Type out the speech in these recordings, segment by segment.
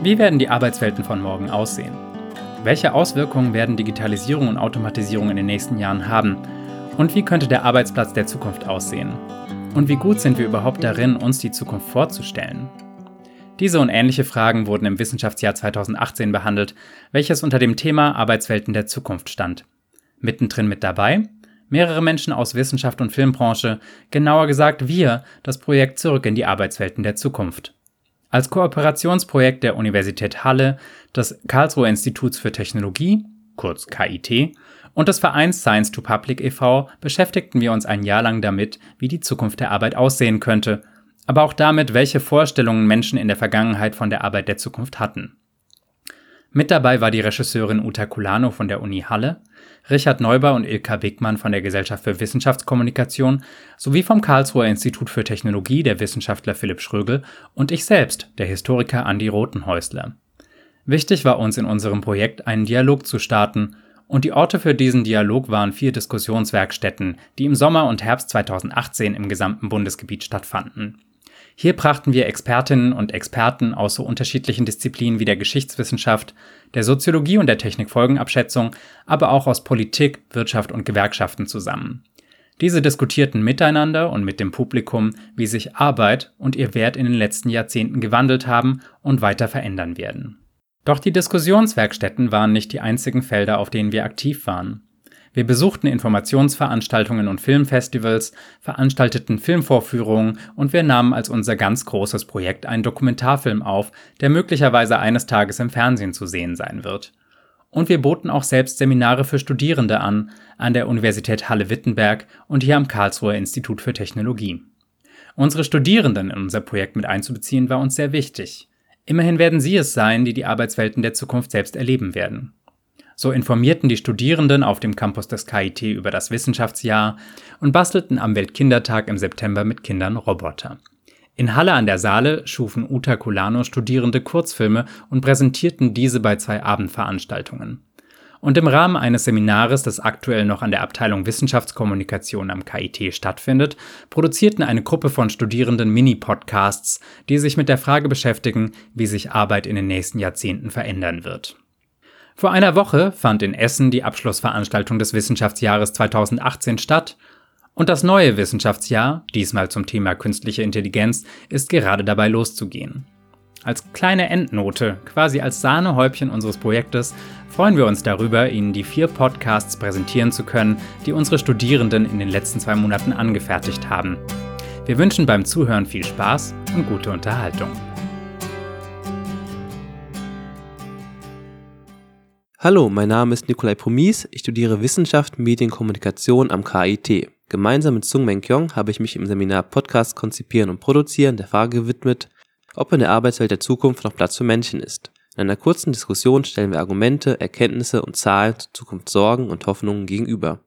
Wie werden die Arbeitswelten von morgen aussehen? Welche Auswirkungen werden Digitalisierung und Automatisierung in den nächsten Jahren haben? Und wie könnte der Arbeitsplatz der Zukunft aussehen? Und wie gut sind wir überhaupt darin, uns die Zukunft vorzustellen? Diese und ähnliche Fragen wurden im Wissenschaftsjahr 2018 behandelt, welches unter dem Thema Arbeitswelten der Zukunft stand. Mittendrin mit dabei mehrere Menschen aus Wissenschaft und Filmbranche, genauer gesagt wir, das Projekt Zurück in die Arbeitswelten der Zukunft. Als Kooperationsprojekt der Universität Halle, des Karlsruher Instituts für Technologie, kurz KIT, und des Vereins Science to Public e.V. beschäftigten wir uns ein Jahr lang damit, wie die Zukunft der Arbeit aussehen könnte, aber auch damit, welche Vorstellungen Menschen in der Vergangenheit von der Arbeit der Zukunft hatten. Mit dabei war die Regisseurin Uta Kulano von der Uni Halle, Richard Neuber und Ilka Wigmann von der Gesellschaft für Wissenschaftskommunikation sowie vom Karlsruher Institut für Technologie der Wissenschaftler Philipp Schrögel und ich selbst, der Historiker Andi Rotenhäusler. Wichtig war uns in unserem Projekt einen Dialog zu starten und die Orte für diesen Dialog waren vier Diskussionswerkstätten, die im Sommer und Herbst 2018 im gesamten Bundesgebiet stattfanden. Hier brachten wir Expertinnen und Experten aus so unterschiedlichen Disziplinen wie der Geschichtswissenschaft, der Soziologie und der Technikfolgenabschätzung, aber auch aus Politik, Wirtschaft und Gewerkschaften zusammen. Diese diskutierten miteinander und mit dem Publikum, wie sich Arbeit und ihr Wert in den letzten Jahrzehnten gewandelt haben und weiter verändern werden. Doch die Diskussionswerkstätten waren nicht die einzigen Felder, auf denen wir aktiv waren. Wir besuchten Informationsveranstaltungen und Filmfestivals, veranstalteten Filmvorführungen und wir nahmen als unser ganz großes Projekt einen Dokumentarfilm auf, der möglicherweise eines Tages im Fernsehen zu sehen sein wird. Und wir boten auch selbst Seminare für Studierende an, an der Universität Halle-Wittenberg und hier am Karlsruher Institut für Technologie. Unsere Studierenden in unser Projekt mit einzubeziehen war uns sehr wichtig. Immerhin werden sie es sein, die die Arbeitswelten der Zukunft selbst erleben werden. So informierten die Studierenden auf dem Campus des KIT über das Wissenschaftsjahr und bastelten am Weltkindertag im September mit Kindern Roboter. In Halle an der Saale schufen Uta Kulano Studierende Kurzfilme und präsentierten diese bei zwei Abendveranstaltungen. Und im Rahmen eines Seminares, das aktuell noch an der Abteilung Wissenschaftskommunikation am KIT stattfindet, produzierten eine Gruppe von Studierenden Mini-Podcasts, die sich mit der Frage beschäftigen, wie sich Arbeit in den nächsten Jahrzehnten verändern wird. Vor einer Woche fand in Essen die Abschlussveranstaltung des Wissenschaftsjahres 2018 statt und das neue Wissenschaftsjahr, diesmal zum Thema künstliche Intelligenz, ist gerade dabei loszugehen. Als kleine Endnote, quasi als Sahnehäubchen unseres Projektes, freuen wir uns darüber, Ihnen die vier Podcasts präsentieren zu können, die unsere Studierenden in den letzten zwei Monaten angefertigt haben. Wir wünschen beim Zuhören viel Spaß und gute Unterhaltung. Hallo, mein Name ist Nikolai Promis. Ich studiere Wissenschaft, Medienkommunikation am KIT. Gemeinsam mit Sung Meng Kyong habe ich mich im Seminar Podcast konzipieren und produzieren der Frage gewidmet, ob in der Arbeitswelt der Zukunft noch Platz für Menschen ist. In einer kurzen Diskussion stellen wir Argumente, Erkenntnisse und Zahlen zu Zukunft Sorgen und Hoffnungen gegenüber.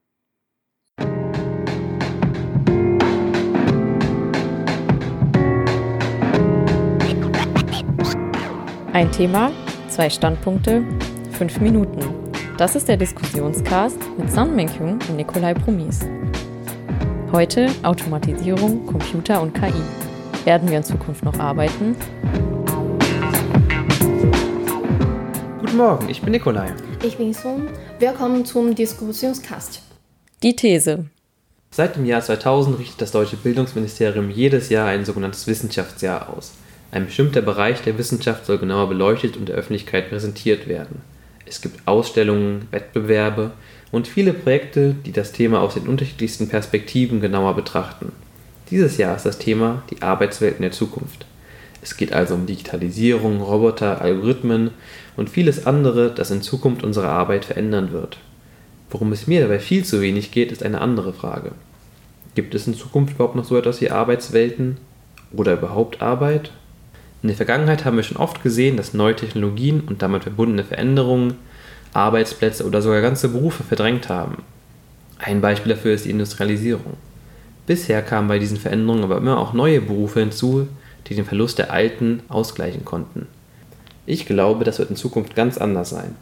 Ein Thema, zwei Standpunkte, 5 Minuten. Das ist der Diskussionscast mit San Menkyung und Nikolai Promis. Heute Automatisierung, Computer und KI. Werden wir in Zukunft noch arbeiten? Guten Morgen, ich bin Nikolai. Ich bin Sun. Willkommen zum Diskussionscast. Die These. Seit dem Jahr 2000 richtet das deutsche Bildungsministerium jedes Jahr ein sogenanntes Wissenschaftsjahr aus. Ein bestimmter Bereich der Wissenschaft soll genauer beleuchtet und der Öffentlichkeit präsentiert werden. Es gibt Ausstellungen, Wettbewerbe und viele Projekte, die das Thema aus den unterschiedlichsten Perspektiven genauer betrachten. Dieses Jahr ist das Thema die Arbeitswelten der Zukunft. Es geht also um Digitalisierung, Roboter, Algorithmen und vieles andere, das in Zukunft unsere Arbeit verändern wird. Worum es mir dabei viel zu wenig geht, ist eine andere Frage. Gibt es in Zukunft überhaupt noch so etwas wie Arbeitswelten oder überhaupt Arbeit? In der Vergangenheit haben wir schon oft gesehen, dass neue Technologien und damit verbundene Veränderungen Arbeitsplätze oder sogar ganze Berufe verdrängt haben. Ein Beispiel dafür ist die Industrialisierung. Bisher kamen bei diesen Veränderungen aber immer auch neue Berufe hinzu, die den Verlust der alten ausgleichen konnten. Ich glaube, das wird in Zukunft ganz anders sein.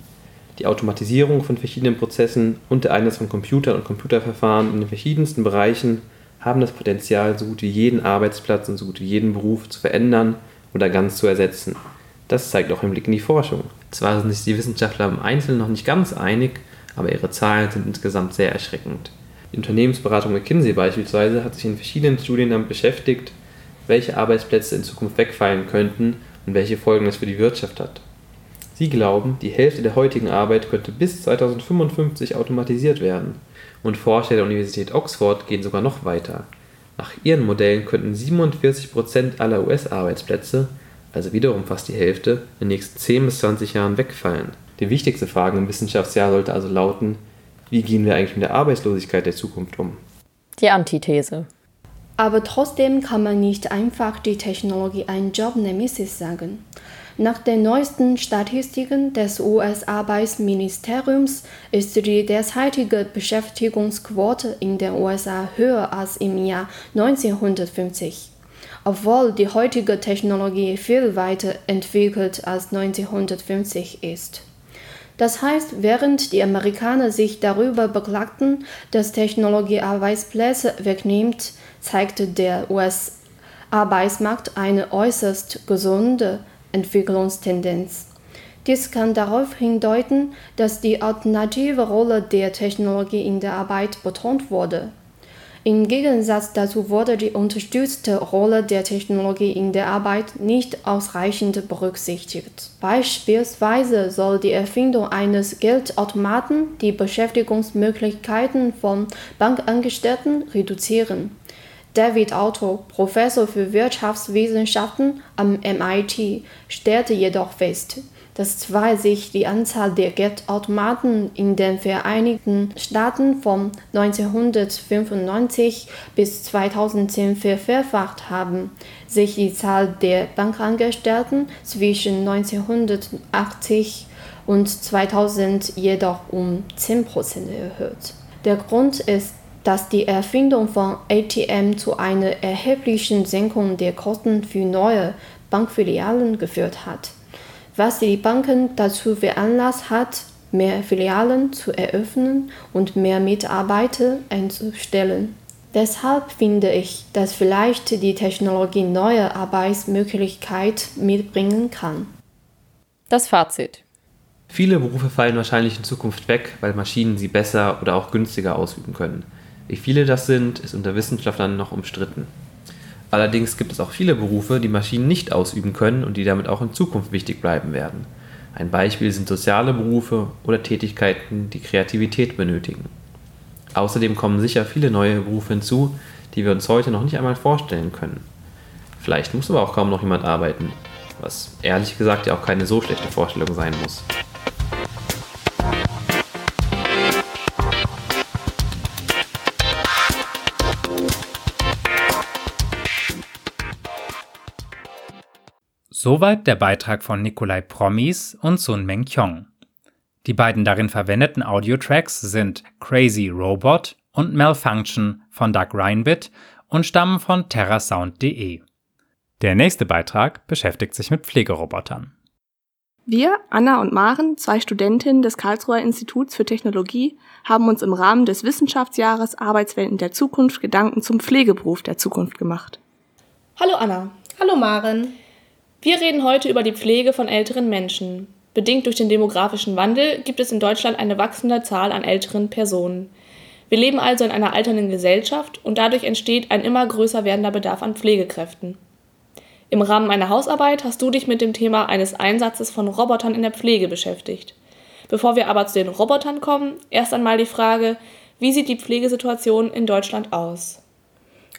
Die Automatisierung von verschiedenen Prozessen und der Einsatz von Computern und Computerverfahren in den verschiedensten Bereichen haben das Potenzial, so gut wie jeden Arbeitsplatz und so gut wie jeden Beruf zu verändern oder ganz zu ersetzen. Das zeigt auch ein Blick in die Forschung. Zwar sind sich die Wissenschaftler im Einzelnen noch nicht ganz einig, aber ihre Zahlen sind insgesamt sehr erschreckend. Die Unternehmensberatung McKinsey beispielsweise hat sich in verschiedenen Studien damit beschäftigt, welche Arbeitsplätze in Zukunft wegfallen könnten und welche Folgen das für die Wirtschaft hat. Sie glauben, die Hälfte der heutigen Arbeit könnte bis 2055 automatisiert werden. Und Forscher der Universität Oxford gehen sogar noch weiter. Nach ihren Modellen könnten 47% aller US-Arbeitsplätze, also wiederum fast die Hälfte, in den nächsten 10 bis 20 Jahren wegfallen. Die wichtigste Frage im Wissenschaftsjahr sollte also lauten, wie gehen wir eigentlich mit der Arbeitslosigkeit der Zukunft um? Die Antithese. Aber trotzdem kann man nicht einfach die Technologie ein Jobnemesis sagen. Nach den neuesten Statistiken des US-Arbeitsministeriums ist die derzeitige Beschäftigungsquote in den USA höher als im Jahr 1950, obwohl die heutige Technologie viel weiter entwickelt als 1950 ist. Das heißt, während die Amerikaner sich darüber beklagten, dass Technologie Arbeitsplätze wegnimmt, zeigte der US-Arbeitsmarkt eine äußerst gesunde Entwicklungstendenz. Dies kann darauf hindeuten, dass die alternative Rolle der Technologie in der Arbeit betont wurde. Im Gegensatz dazu wurde die unterstützte Rolle der Technologie in der Arbeit nicht ausreichend berücksichtigt. Beispielsweise soll die Erfindung eines Geldautomaten die Beschäftigungsmöglichkeiten von Bankangestellten reduzieren. David Otto, Professor für Wirtschaftswissenschaften am MIT, stellte jedoch fest, dass zwar sich die Anzahl der Geldautomaten in den Vereinigten Staaten von 1995 bis 2010 vervierfacht haben, sich die Zahl der Bankangestellten zwischen 1980 und 2000 jedoch um 10% erhöht. Der Grund ist dass die Erfindung von ATM zu einer erheblichen Senkung der Kosten für neue Bankfilialen geführt hat, was die Banken dazu veranlasst hat, mehr Filialen zu eröffnen und mehr Mitarbeiter einzustellen. Deshalb finde ich, dass vielleicht die Technologie neue Arbeitsmöglichkeiten mitbringen kann. Das Fazit. Viele Berufe fallen wahrscheinlich in Zukunft weg, weil Maschinen sie besser oder auch günstiger ausüben können. Wie viele das sind, ist unter Wissenschaftlern noch umstritten. Allerdings gibt es auch viele Berufe, die Maschinen nicht ausüben können und die damit auch in Zukunft wichtig bleiben werden. Ein Beispiel sind soziale Berufe oder Tätigkeiten, die Kreativität benötigen. Außerdem kommen sicher viele neue Berufe hinzu, die wir uns heute noch nicht einmal vorstellen können. Vielleicht muss aber auch kaum noch jemand arbeiten, was ehrlich gesagt ja auch keine so schlechte Vorstellung sein muss. Soweit der Beitrag von Nikolai Promis und Sun Meng Kyong. Die beiden darin verwendeten Audiotracks sind Crazy Robot und Malfunction von Doug Reinbit und stammen von terrasound.de. Der nächste Beitrag beschäftigt sich mit Pflegerobotern. Wir, Anna und Maren, zwei Studentinnen des Karlsruher Instituts für Technologie, haben uns im Rahmen des Wissenschaftsjahres Arbeitswelten der Zukunft Gedanken zum Pflegeberuf der Zukunft gemacht. Hallo Anna. Hallo Maren. Wir reden heute über die Pflege von älteren Menschen. Bedingt durch den demografischen Wandel gibt es in Deutschland eine wachsende Zahl an älteren Personen. Wir leben also in einer alternden Gesellschaft und dadurch entsteht ein immer größer werdender Bedarf an Pflegekräften. Im Rahmen meiner Hausarbeit hast du dich mit dem Thema eines Einsatzes von Robotern in der Pflege beschäftigt. Bevor wir aber zu den Robotern kommen, erst einmal die Frage, wie sieht die Pflegesituation in Deutschland aus?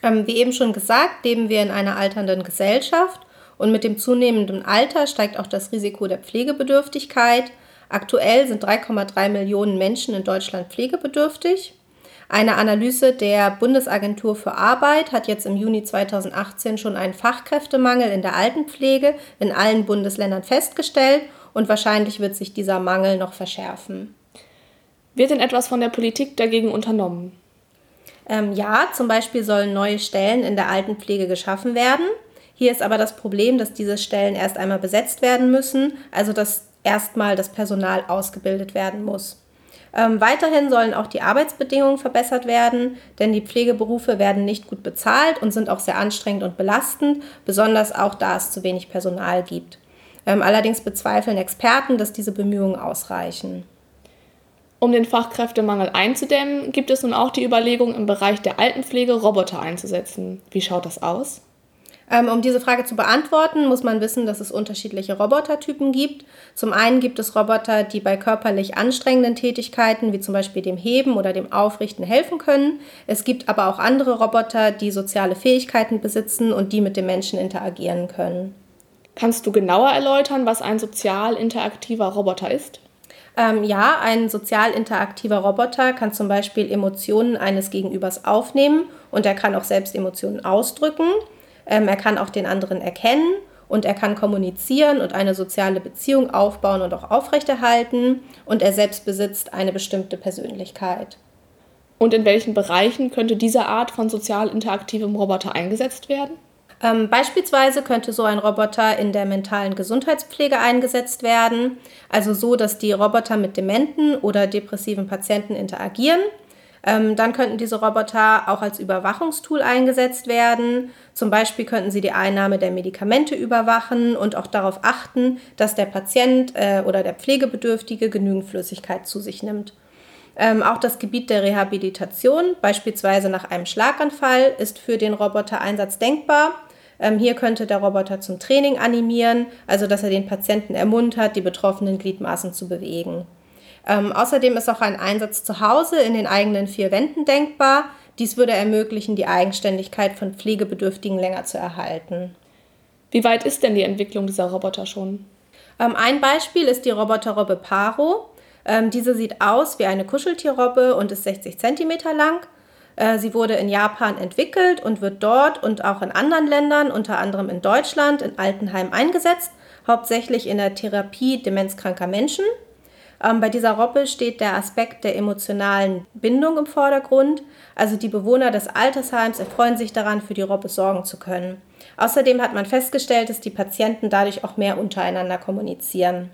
Ähm, wie eben schon gesagt, leben wir in einer alternden Gesellschaft und mit dem zunehmenden Alter steigt auch das Risiko der Pflegebedürftigkeit. Aktuell sind 3,3 Millionen Menschen in Deutschland pflegebedürftig. Eine Analyse der Bundesagentur für Arbeit hat jetzt im Juni 2018 schon einen Fachkräftemangel in der Altenpflege in allen Bundesländern festgestellt und wahrscheinlich wird sich dieser Mangel noch verschärfen. Wird denn etwas von der Politik dagegen unternommen? Ähm, ja, zum Beispiel sollen neue Stellen in der Altenpflege geschaffen werden. Hier ist aber das Problem, dass diese Stellen erst einmal besetzt werden müssen, also dass erstmal das Personal ausgebildet werden muss. Ähm, weiterhin sollen auch die Arbeitsbedingungen verbessert werden, denn die Pflegeberufe werden nicht gut bezahlt und sind auch sehr anstrengend und belastend, besonders auch da es zu wenig Personal gibt. Ähm, allerdings bezweifeln Experten, dass diese Bemühungen ausreichen. Um den Fachkräftemangel einzudämmen, gibt es nun auch die Überlegung, im Bereich der Altenpflege Roboter einzusetzen. Wie schaut das aus? Ähm, um diese Frage zu beantworten, muss man wissen, dass es unterschiedliche Robotertypen gibt. Zum einen gibt es Roboter, die bei körperlich anstrengenden Tätigkeiten, wie zum Beispiel dem Heben oder dem Aufrichten, helfen können. Es gibt aber auch andere Roboter, die soziale Fähigkeiten besitzen und die mit dem Menschen interagieren können. Kannst du genauer erläutern, was ein sozial interaktiver Roboter ist? Ähm, ja, ein sozial interaktiver Roboter kann zum Beispiel Emotionen eines Gegenübers aufnehmen und er kann auch selbst Emotionen ausdrücken. Ähm, er kann auch den anderen erkennen und er kann kommunizieren und eine soziale Beziehung aufbauen und auch aufrechterhalten und er selbst besitzt eine bestimmte Persönlichkeit. Und in welchen Bereichen könnte diese Art von sozial interaktivem Roboter eingesetzt werden? Ähm, beispielsweise könnte so ein Roboter in der mentalen Gesundheitspflege eingesetzt werden, also so, dass die Roboter mit dementen oder depressiven Patienten interagieren ähm, dann könnten diese Roboter auch als Überwachungstool eingesetzt werden. Zum Beispiel könnten sie die Einnahme der Medikamente überwachen und auch darauf achten, dass der Patient äh, oder der Pflegebedürftige genügend Flüssigkeit zu sich nimmt. Ähm, auch das Gebiet der Rehabilitation, beispielsweise nach einem Schlaganfall, ist für den Robotereinsatz denkbar. Ähm, hier könnte der Roboter zum Training animieren, also dass er den Patienten ermuntert, die betroffenen Gliedmaßen zu bewegen. Ähm, außerdem ist auch ein Einsatz zu Hause in den eigenen vier Wänden denkbar. Dies würde ermöglichen, die Eigenständigkeit von Pflegebedürftigen länger zu erhalten. Wie weit ist denn die Entwicklung dieser Roboter schon? Ähm, ein Beispiel ist die Roboterrobbe Paro. Ähm, diese sieht aus wie eine Kuscheltierrobbe und ist 60 cm lang. Äh, sie wurde in Japan entwickelt und wird dort und auch in anderen Ländern, unter anderem in Deutschland, in Altenheim eingesetzt, hauptsächlich in der Therapie demenzkranker Menschen. Ähm, bei dieser Robbe steht der Aspekt der emotionalen Bindung im Vordergrund. Also die Bewohner des Altersheims erfreuen sich daran, für die Robbe sorgen zu können. Außerdem hat man festgestellt, dass die Patienten dadurch auch mehr untereinander kommunizieren.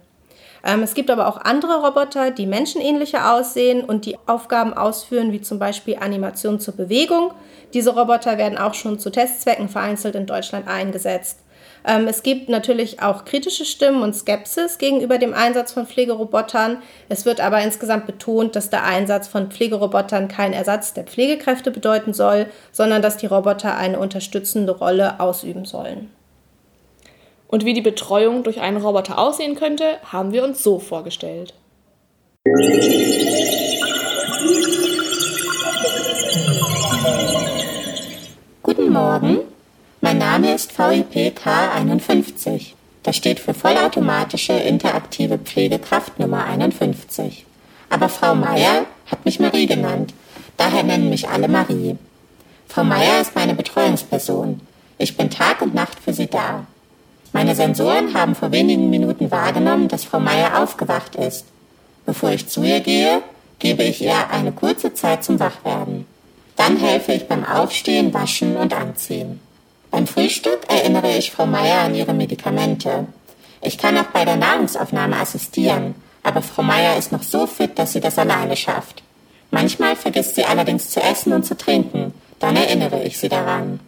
Ähm, es gibt aber auch andere Roboter, die menschenähnlicher aussehen und die Aufgaben ausführen, wie zum Beispiel Animation zur Bewegung. Diese Roboter werden auch schon zu Testzwecken vereinzelt in Deutschland eingesetzt. Ähm, es gibt natürlich auch kritische Stimmen und Skepsis gegenüber dem Einsatz von Pflegerobotern. Es wird aber insgesamt betont, dass der Einsatz von Pflegerobotern kein Ersatz der Pflegekräfte bedeuten soll, sondern dass die Roboter eine unterstützende Rolle ausüben sollen. Und wie die Betreuung durch einen Roboter aussehen könnte, haben wir uns so vorgestellt. Guten Morgen. Mein Name ist VIP K51. Das steht für vollautomatische interaktive Pflegekraft Nummer 51. Aber Frau Meier hat mich Marie genannt. Daher nennen mich alle Marie. Frau Meier ist meine Betreuungsperson. Ich bin Tag und Nacht für sie da. Meine Sensoren haben vor wenigen Minuten wahrgenommen, dass Frau Meier aufgewacht ist. Bevor ich zu ihr gehe, gebe ich ihr eine kurze Zeit zum Wachwerden. Dann helfe ich beim Aufstehen, Waschen und Anziehen. Beim Frühstück erinnere ich Frau Meier an ihre Medikamente. Ich kann auch bei der Nahrungsaufnahme assistieren, aber Frau Meier ist noch so fit, dass sie das alleine schafft. Manchmal vergisst sie allerdings zu essen und zu trinken, dann erinnere ich sie daran.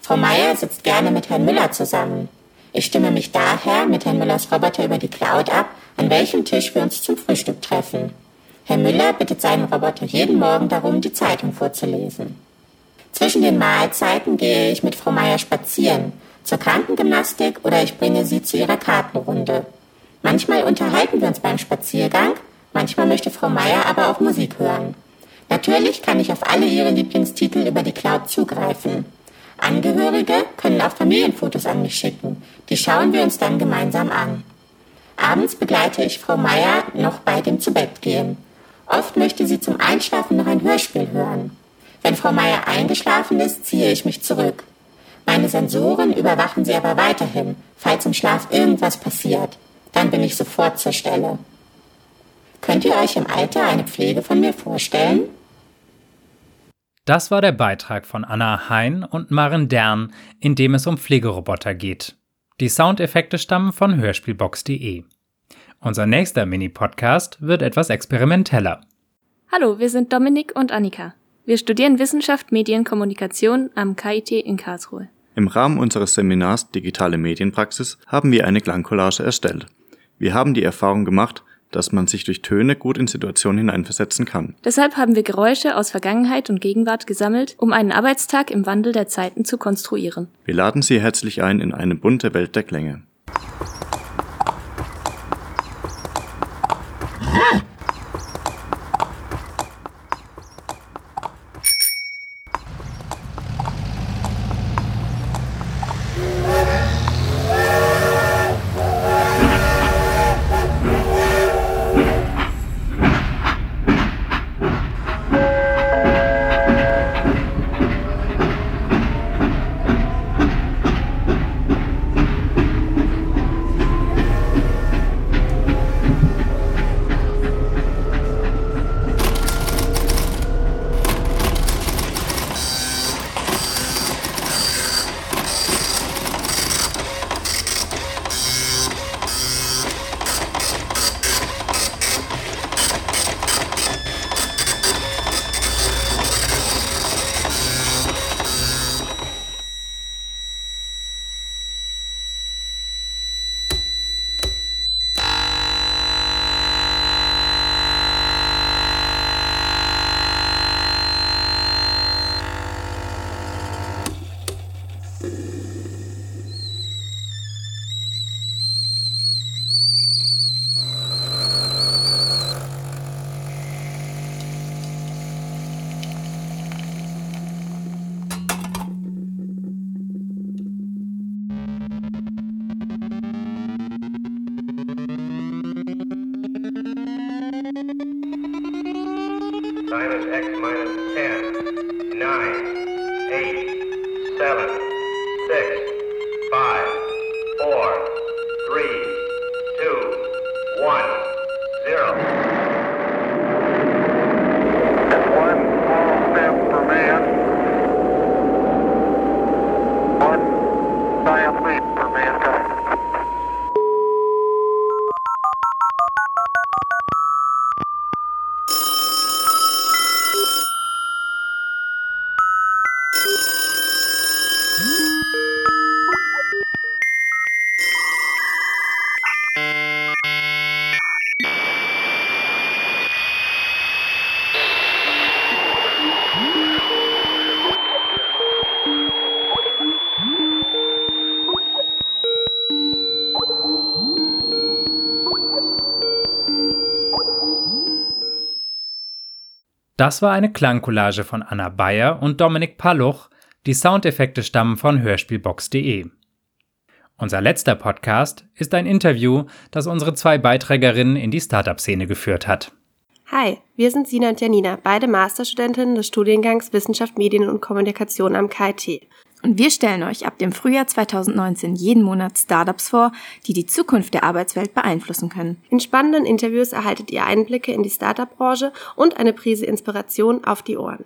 Frau Meier sitzt gerne mit Herrn Müller zusammen. Ich stimme mich daher mit Herrn Müllers Roboter über die Cloud ab, an welchem Tisch wir uns zum Frühstück treffen. Herr Müller bittet seinen Roboter jeden Morgen darum, die Zeitung vorzulesen. Zwischen den Mahlzeiten gehe ich mit Frau Meier spazieren, zur Krankengymnastik oder ich bringe sie zu ihrer Kartenrunde. Manchmal unterhalten wir uns beim Spaziergang, manchmal möchte Frau Meier aber auch Musik hören. Natürlich kann ich auf alle ihre Lieblingstitel über die Cloud zugreifen. Angehörige können auch Familienfotos an mich schicken. Die schauen wir uns dann gemeinsam an. Abends begleite ich Frau Meier noch bei dem Zubettgehen. Oft möchte sie zum Einschlafen noch ein Hörspiel hören. Wenn Frau Meier eingeschlafen ist, ziehe ich mich zurück. Meine Sensoren überwachen sie aber weiterhin, falls im Schlaf irgendwas passiert. Dann bin ich sofort zur Stelle. Könnt ihr euch im Alter eine Pflege von mir vorstellen? Das war der Beitrag von Anna Hein und Maren Dern, in dem es um Pflegeroboter geht. Die Soundeffekte stammen von hörspielbox.de. Unser nächster Mini-Podcast wird etwas experimenteller. Hallo, wir sind Dominik und Annika. Wir studieren Wissenschaft, Medien, Kommunikation am KIT in Karlsruhe. Im Rahmen unseres Seminars Digitale Medienpraxis haben wir eine Klangcollage erstellt. Wir haben die Erfahrung gemacht, dass man sich durch Töne gut in Situationen hineinversetzen kann. Deshalb haben wir Geräusche aus Vergangenheit und Gegenwart gesammelt, um einen Arbeitstag im Wandel der Zeiten zu konstruieren. Wir laden Sie herzlich ein in eine bunte Welt der Klänge. Minus X minus 10, Das war eine Klangcollage von Anna Bayer und Dominik Palluch. Die Soundeffekte stammen von hörspielbox.de. Unser letzter Podcast ist ein Interview, das unsere zwei Beiträgerinnen in die Startup-Szene geführt hat. Hi, wir sind Sina und Janina, beide Masterstudentinnen des Studiengangs Wissenschaft, Medien und Kommunikation am KIT. Und wir stellen euch ab dem Frühjahr 2019 jeden Monat Startups vor, die die Zukunft der Arbeitswelt beeinflussen können. In spannenden Interviews erhaltet ihr Einblicke in die Startup-Branche und eine Prise Inspiration auf die Ohren.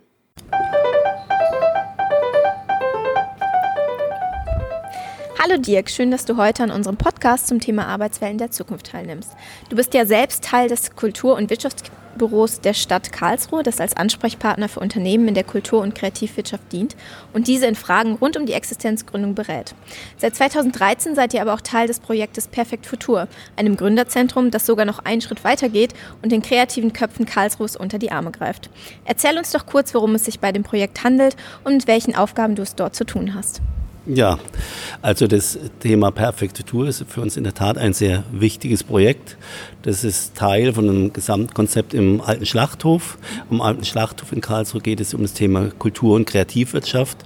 Hallo Dirk, schön, dass du heute an unserem Podcast zum Thema Arbeitswellen der Zukunft teilnimmst. Du bist ja selbst Teil des Kultur- und Wirtschaftsbüros der Stadt Karlsruhe, das als Ansprechpartner für Unternehmen in der Kultur- und Kreativwirtschaft dient und diese in Fragen rund um die Existenzgründung berät. Seit 2013 seid ihr aber auch Teil des Projektes Perfekt Futur, einem Gründerzentrum, das sogar noch einen Schritt weiter geht und den kreativen Köpfen Karlsruhes unter die Arme greift. Erzähl uns doch kurz, worum es sich bei dem Projekt handelt und mit welchen Aufgaben du es dort zu tun hast. Ja, also das Thema Perfekte Tour ist für uns in der Tat ein sehr wichtiges Projekt. Das ist Teil von einem Gesamtkonzept im Alten Schlachthof. Am Alten Schlachthof in Karlsruhe geht es um das Thema Kultur- und Kreativwirtschaft.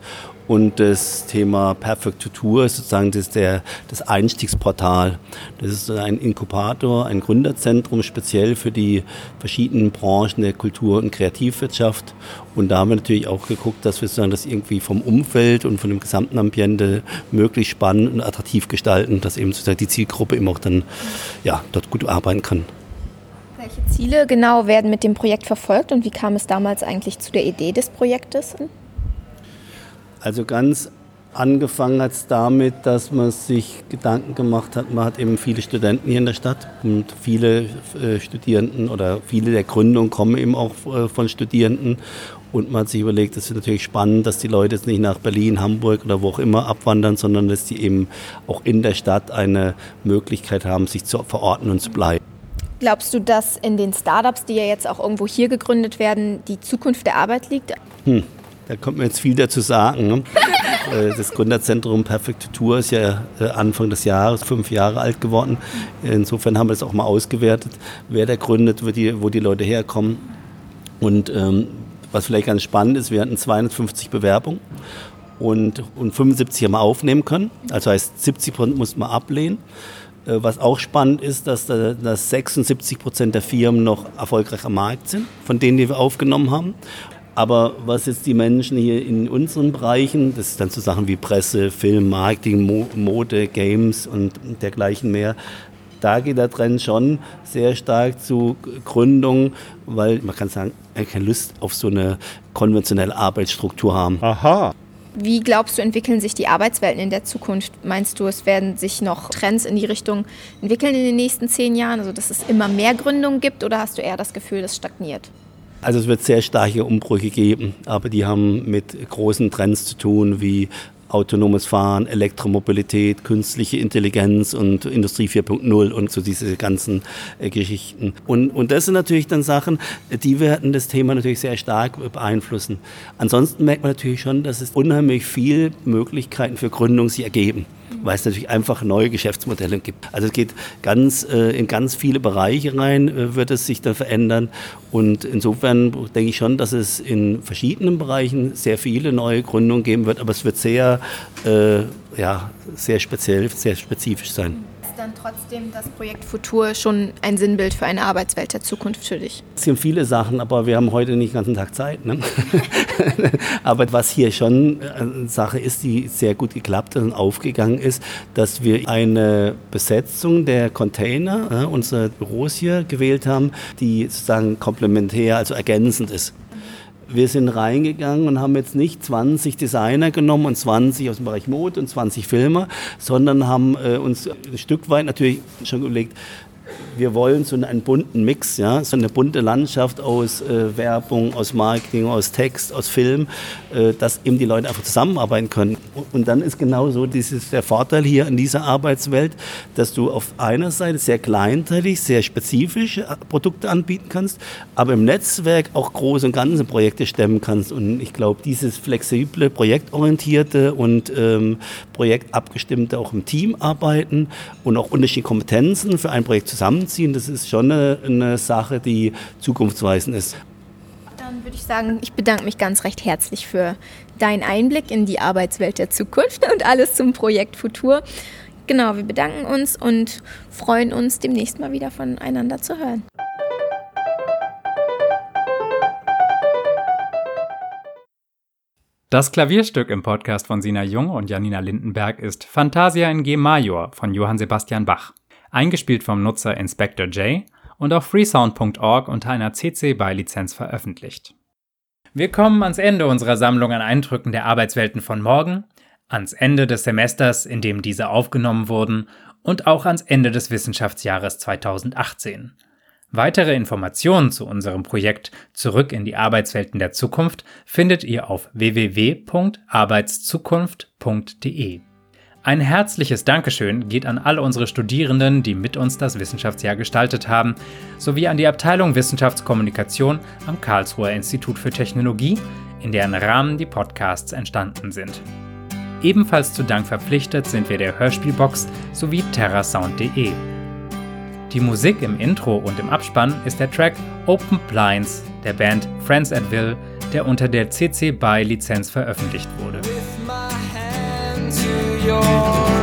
Und das Thema Perfect Tour ist sozusagen das, der, das Einstiegsportal. Das ist ein Inkubator, ein Gründerzentrum speziell für die verschiedenen Branchen der Kultur- und Kreativwirtschaft. Und da haben wir natürlich auch geguckt, dass wir sozusagen das irgendwie vom Umfeld und von dem gesamten Ambiente möglichst spannend und attraktiv gestalten, dass eben sozusagen die Zielgruppe eben auch dann ja, dort gut arbeiten kann. Welche Ziele genau werden mit dem Projekt verfolgt und wie kam es damals eigentlich zu der Idee des Projektes? Also ganz Angefangen hat es damit, dass man sich Gedanken gemacht hat, man hat eben viele Studenten hier in der Stadt und viele äh, Studierenden oder viele der Gründungen kommen eben auch äh, von Studierenden und man hat sich überlegt, es ist natürlich spannend, dass die Leute jetzt nicht nach Berlin, Hamburg oder wo auch immer abwandern, sondern dass die eben auch in der Stadt eine Möglichkeit haben, sich zu verorten und zu bleiben. Glaubst du, dass in den Startups, die ja jetzt auch irgendwo hier gegründet werden, die Zukunft der Arbeit liegt? Hm, da kommt mir jetzt viel dazu sagen. Ne? Äh, das Gründerzentrum Perfect Tour ist ja äh, Anfang des Jahres fünf Jahre alt geworden. Insofern haben wir es auch mal ausgewertet, wer da gründet, wo die, wo die Leute herkommen. Und ähm, was vielleicht ganz spannend ist, wir hatten 250 Bewerbungen und, und 75 haben wir aufnehmen können. Also heißt 70 Prozent mussten wir ablehnen. Äh, was auch spannend ist, dass, dass 76 Prozent der Firmen noch erfolgreich am Markt sind, von denen, die wir aufgenommen haben. Aber was jetzt die Menschen hier in unseren Bereichen, das ist dann so Sachen wie Presse, Film, Marketing, Mode, Games und dergleichen mehr, da geht der Trend schon sehr stark zu Gründung, weil man kann sagen, er keine Lust auf so eine konventionelle Arbeitsstruktur haben. Aha. Wie glaubst du, entwickeln sich die Arbeitswelten in der Zukunft? Meinst du, es werden sich noch Trends in die Richtung entwickeln in den nächsten zehn Jahren? Also, dass es immer mehr Gründungen gibt oder hast du eher das Gefühl, das stagniert? Also es wird sehr starke Umbrüche geben, aber die haben mit großen Trends zu tun, wie autonomes Fahren, Elektromobilität, künstliche Intelligenz und Industrie 4.0 und so diese ganzen äh, Geschichten. Und, und das sind natürlich dann Sachen, die werden das Thema natürlich sehr stark beeinflussen. Ansonsten merkt man natürlich schon, dass es unheimlich viele Möglichkeiten für Gründung sich ergeben weil es natürlich einfach neue Geschäftsmodelle gibt. Also es geht ganz äh, in ganz viele Bereiche rein, äh, wird es sich dann verändern. Und insofern denke ich schon, dass es in verschiedenen Bereichen sehr viele neue Gründungen geben wird, aber es wird sehr, äh, ja, sehr speziell, sehr spezifisch sein dann trotzdem das Projekt Futur schon ein Sinnbild für eine Arbeitswelt der Zukunft für dich? Es sind viele Sachen, aber wir haben heute nicht den ganzen Tag Zeit. Ne? aber was hier schon eine Sache ist, die sehr gut geklappt und aufgegangen ist, dass wir eine Besetzung der Container ja, unserer Büros hier gewählt haben, die sozusagen komplementär, also ergänzend ist wir sind reingegangen und haben jetzt nicht 20 Designer genommen und 20 aus dem Bereich Mode und 20 Filmer, sondern haben äh, uns ein Stück weit natürlich schon überlegt, wir wollen so einen bunten Mix, ja, so eine bunte Landschaft aus äh, Werbung, aus Marketing, aus Text, aus Film, äh, dass eben die Leute einfach zusammenarbeiten können. Und dann ist genau so dieses, der Vorteil hier in dieser Arbeitswelt, dass du auf einer Seite sehr kleinteilig, sehr spezifisch äh, Produkte anbieten kannst, aber im Netzwerk auch große und ganze Projekte stemmen kannst. Und ich glaube, dieses flexible, projektorientierte und ähm, projektabgestimmte auch im Team arbeiten und auch unterschiedliche Kompetenzen für ein Projekt zusammen zusammenziehen, das ist schon eine, eine Sache, die zukunftsweisend ist. Dann würde ich sagen, ich bedanke mich ganz recht herzlich für deinen Einblick in die Arbeitswelt der Zukunft und alles zum Projekt Futur. Genau, wir bedanken uns und freuen uns, demnächst mal wieder voneinander zu hören. Das Klavierstück im Podcast von Sina Jung und Janina Lindenberg ist Fantasia in G Major von Johann Sebastian Bach eingespielt vom Nutzer Inspector J und auf freesound.org unter einer CC BY Lizenz veröffentlicht. Wir kommen ans Ende unserer Sammlung an Eindrücken der Arbeitswelten von morgen, ans Ende des Semesters, in dem diese aufgenommen wurden und auch ans Ende des Wissenschaftsjahres 2018. Weitere Informationen zu unserem Projekt Zurück in die Arbeitswelten der Zukunft findet ihr auf www.arbeitszukunft.de. Ein herzliches Dankeschön geht an alle unsere Studierenden, die mit uns das Wissenschaftsjahr gestaltet haben, sowie an die Abteilung Wissenschaftskommunikation am Karlsruher Institut für Technologie, in deren Rahmen die Podcasts entstanden sind. Ebenfalls zu Dank verpflichtet sind wir der Hörspielbox sowie terrasound.de. Die Musik im Intro und im Abspann ist der Track Open Blinds der Band Friends at Will, der unter der CC BY Lizenz veröffentlicht wurde. your